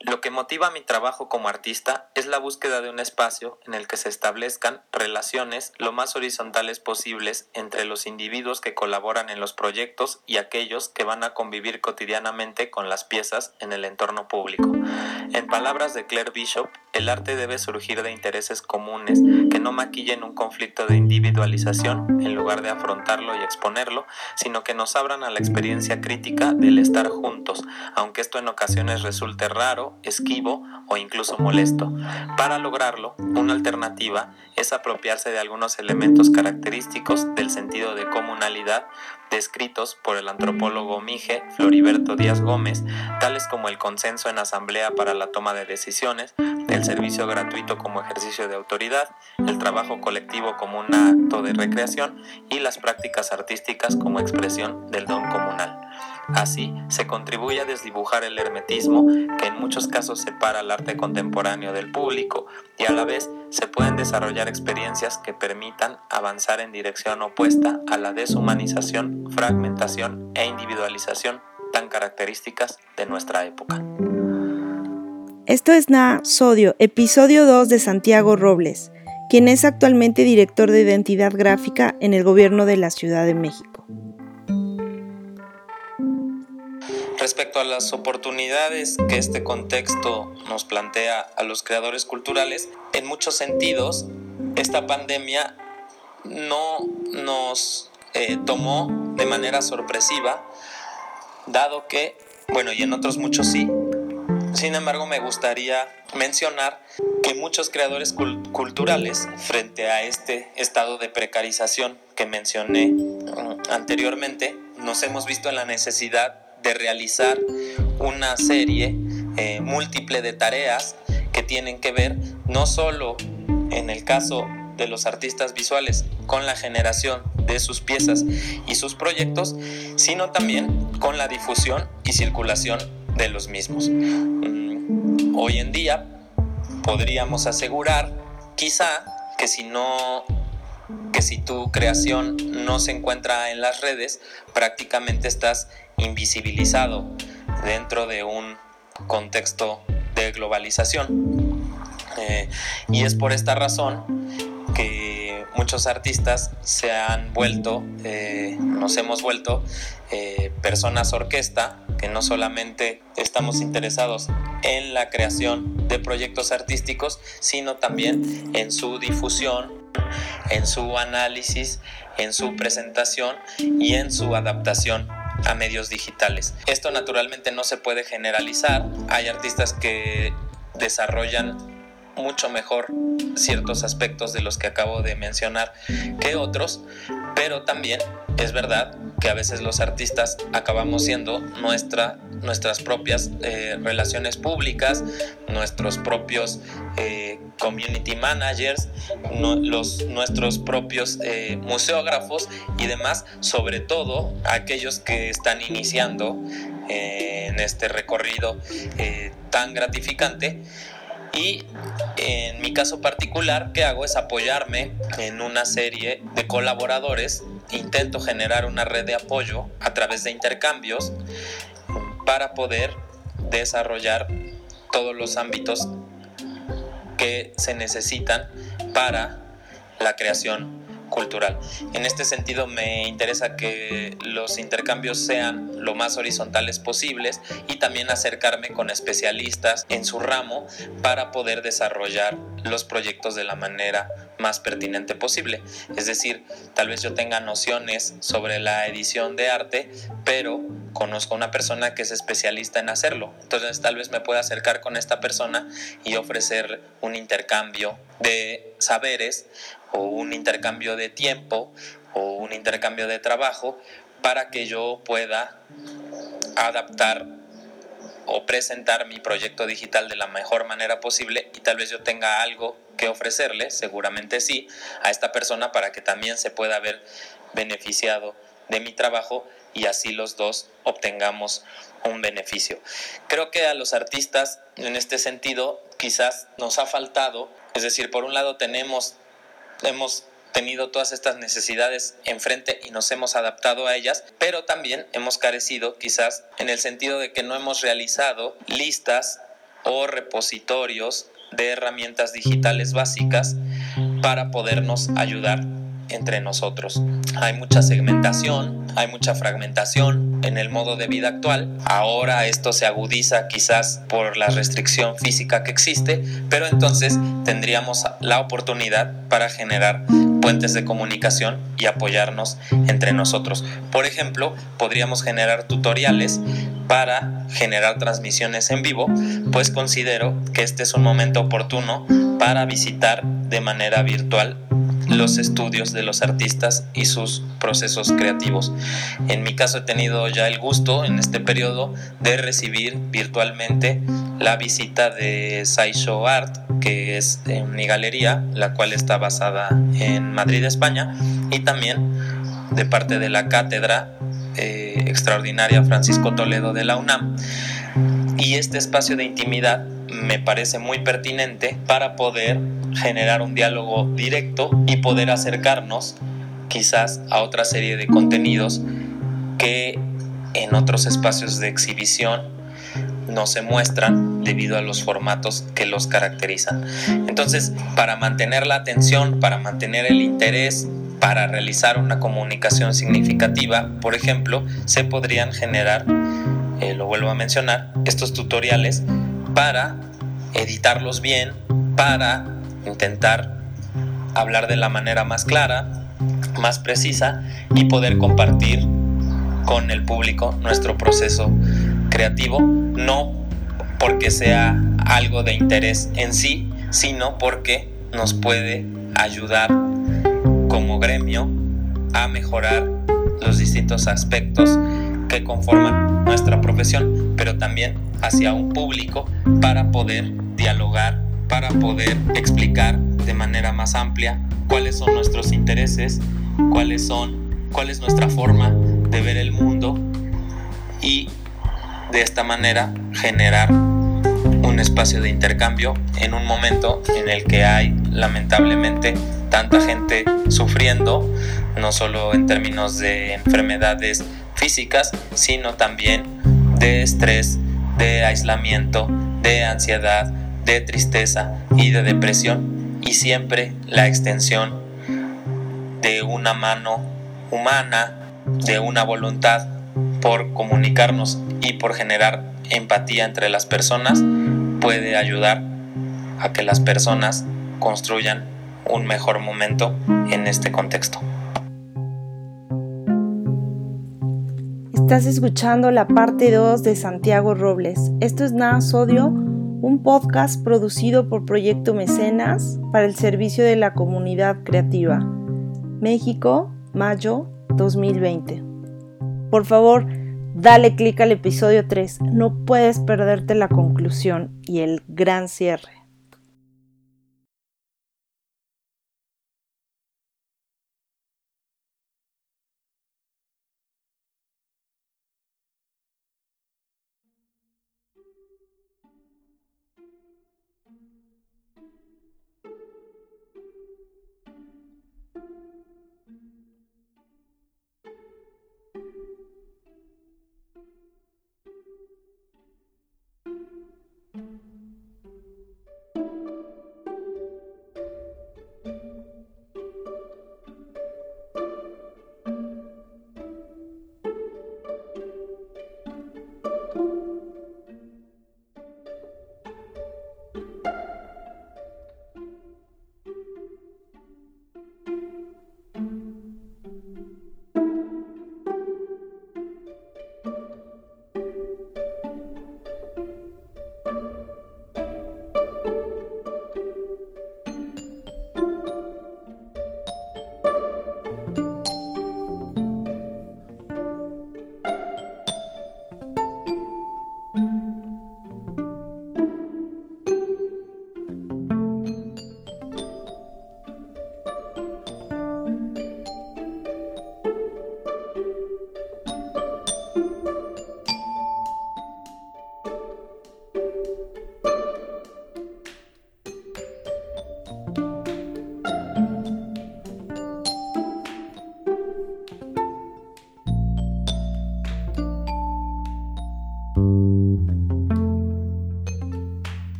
Lo que motiva mi trabajo como artista es la búsqueda de un espacio en el que se establezcan relaciones lo más horizontales posibles entre los individuos que colaboran en los proyectos y aquellos que van a convivir cotidianamente con las piezas en el entorno público. En palabras de Claire Bishop, el arte debe surgir de intereses comunes que no maquillen un conflicto de individualización en lugar de afrontarlo y exponerlo, sino que nos abran a la experiencia crítica del estar juntos, aunque esto en ocasiones resulte raro esquivo o incluso molesto. Para lograrlo, una alternativa es apropiarse de algunos elementos característicos del sentido de comunalidad descritos por el antropólogo Mije Floriberto Díaz Gómez, tales como el consenso en asamblea para la toma de decisiones, el servicio gratuito como ejercicio de autoridad, el trabajo colectivo como un acto de recreación y las prácticas artísticas como expresión del don comunal. Así, se contribuye a desdibujar el hermetismo que en muchos casos separa el arte contemporáneo del público y a la vez se pueden desarrollar experiencias que permitan avanzar en dirección opuesta a la deshumanización, fragmentación e individualización tan características de nuestra época. Esto es Na Sodio, episodio 2 de Santiago Robles, quien es actualmente director de identidad gráfica en el gobierno de la Ciudad de México. Respecto a las oportunidades que este contexto nos plantea a los creadores culturales, en muchos sentidos, esta pandemia no nos eh, tomó de manera sorpresiva, dado que, bueno, y en otros muchos sí, sin embargo, me gustaría mencionar que muchos creadores culturales, frente a este estado de precarización que mencioné mm, anteriormente, nos hemos visto en la necesidad de realizar una serie eh, múltiple de tareas que tienen que ver no solo en el caso de los artistas visuales con la generación de sus piezas y sus proyectos, sino también con la difusión y circulación de los mismos. Mm, hoy en día podríamos asegurar quizá que si no que si tu creación no se encuentra en las redes, prácticamente estás invisibilizado dentro de un contexto de globalización. Eh, y es por esta razón que muchos artistas se han vuelto, eh, nos hemos vuelto eh, personas orquesta, que no solamente estamos interesados en la creación de proyectos artísticos, sino también en su difusión, en su análisis, en su presentación y en su adaptación a medios digitales. Esto naturalmente no se puede generalizar. Hay artistas que desarrollan mucho mejor ciertos aspectos de los que acabo de mencionar que otros, pero también es verdad que a veces los artistas acabamos siendo nuestra, nuestras propias eh, relaciones públicas, nuestros propios eh, community managers, los, nuestros propios eh, museógrafos y demás, sobre todo aquellos que están iniciando en este recorrido tan gratificante y en mi caso particular, ¿qué hago? Es apoyarme en una serie de colaboradores. Intento generar una red de apoyo a través de intercambios para poder desarrollar todos los ámbitos que se necesitan para la creación cultural. En este sentido me interesa que los intercambios sean lo más horizontales posibles y también acercarme con especialistas en su ramo para poder desarrollar los proyectos de la manera más pertinente posible. Es decir, tal vez yo tenga nociones sobre la edición de arte, pero conozco a una persona que es especialista en hacerlo. Entonces tal vez me pueda acercar con esta persona y ofrecer un intercambio de saberes o un intercambio de tiempo o un intercambio de trabajo para que yo pueda adaptar o presentar mi proyecto digital de la mejor manera posible y tal vez yo tenga algo que ofrecerle, seguramente sí, a esta persona para que también se pueda ver beneficiado de mi trabajo y así los dos obtengamos un beneficio. Creo que a los artistas en este sentido quizás nos ha faltado, es decir, por un lado tenemos, hemos tenido todas estas necesidades enfrente y nos hemos adaptado a ellas, pero también hemos carecido quizás en el sentido de que no hemos realizado listas o repositorios de herramientas digitales básicas para podernos ayudar entre nosotros. Hay mucha segmentación, hay mucha fragmentación en el modo de vida actual. Ahora esto se agudiza quizás por la restricción física que existe, pero entonces tendríamos la oportunidad para generar puentes de comunicación y apoyarnos entre nosotros. Por ejemplo, podríamos generar tutoriales para generar transmisiones en vivo, pues considero que este es un momento oportuno para visitar de manera virtual los estudios de los artistas y sus procesos creativos. En mi caso he tenido ya el gusto en este periodo de recibir virtualmente la visita de Sideshow Art, que es mi galería, la cual está basada en Madrid, España, y también de parte de la cátedra eh, extraordinaria Francisco Toledo de la UNAM. Y este espacio de intimidad me parece muy pertinente para poder generar un diálogo directo y poder acercarnos quizás a otra serie de contenidos que en otros espacios de exhibición no se muestran debido a los formatos que los caracterizan. Entonces, para mantener la atención, para mantener el interés, para realizar una comunicación significativa, por ejemplo, se podrían generar, eh, lo vuelvo a mencionar, estos tutoriales para editarlos bien, para intentar hablar de la manera más clara, más precisa y poder compartir con el público nuestro proceso creativo, no porque sea algo de interés en sí, sino porque nos puede ayudar como gremio a mejorar los distintos aspectos que conforman nuestra profesión, pero también hacia un público para poder dialogar para poder explicar de manera más amplia cuáles son nuestros intereses, cuáles son, cuál es nuestra forma de ver el mundo y de esta manera generar un espacio de intercambio en un momento en el que hay lamentablemente tanta gente sufriendo, no solo en términos de enfermedades físicas, sino también de estrés, de aislamiento, de ansiedad, de tristeza y de depresión y siempre la extensión de una mano humana, de una voluntad por comunicarnos y por generar empatía entre las personas puede ayudar a que las personas construyan un mejor momento en este contexto. Estás escuchando la parte 2 de Santiago Robles. Esto es Nada Sodio un podcast producido por Proyecto Mecenas para el servicio de la comunidad creativa. México, mayo 2020. Por favor, dale clic al episodio 3, no puedes perderte la conclusión y el gran cierre.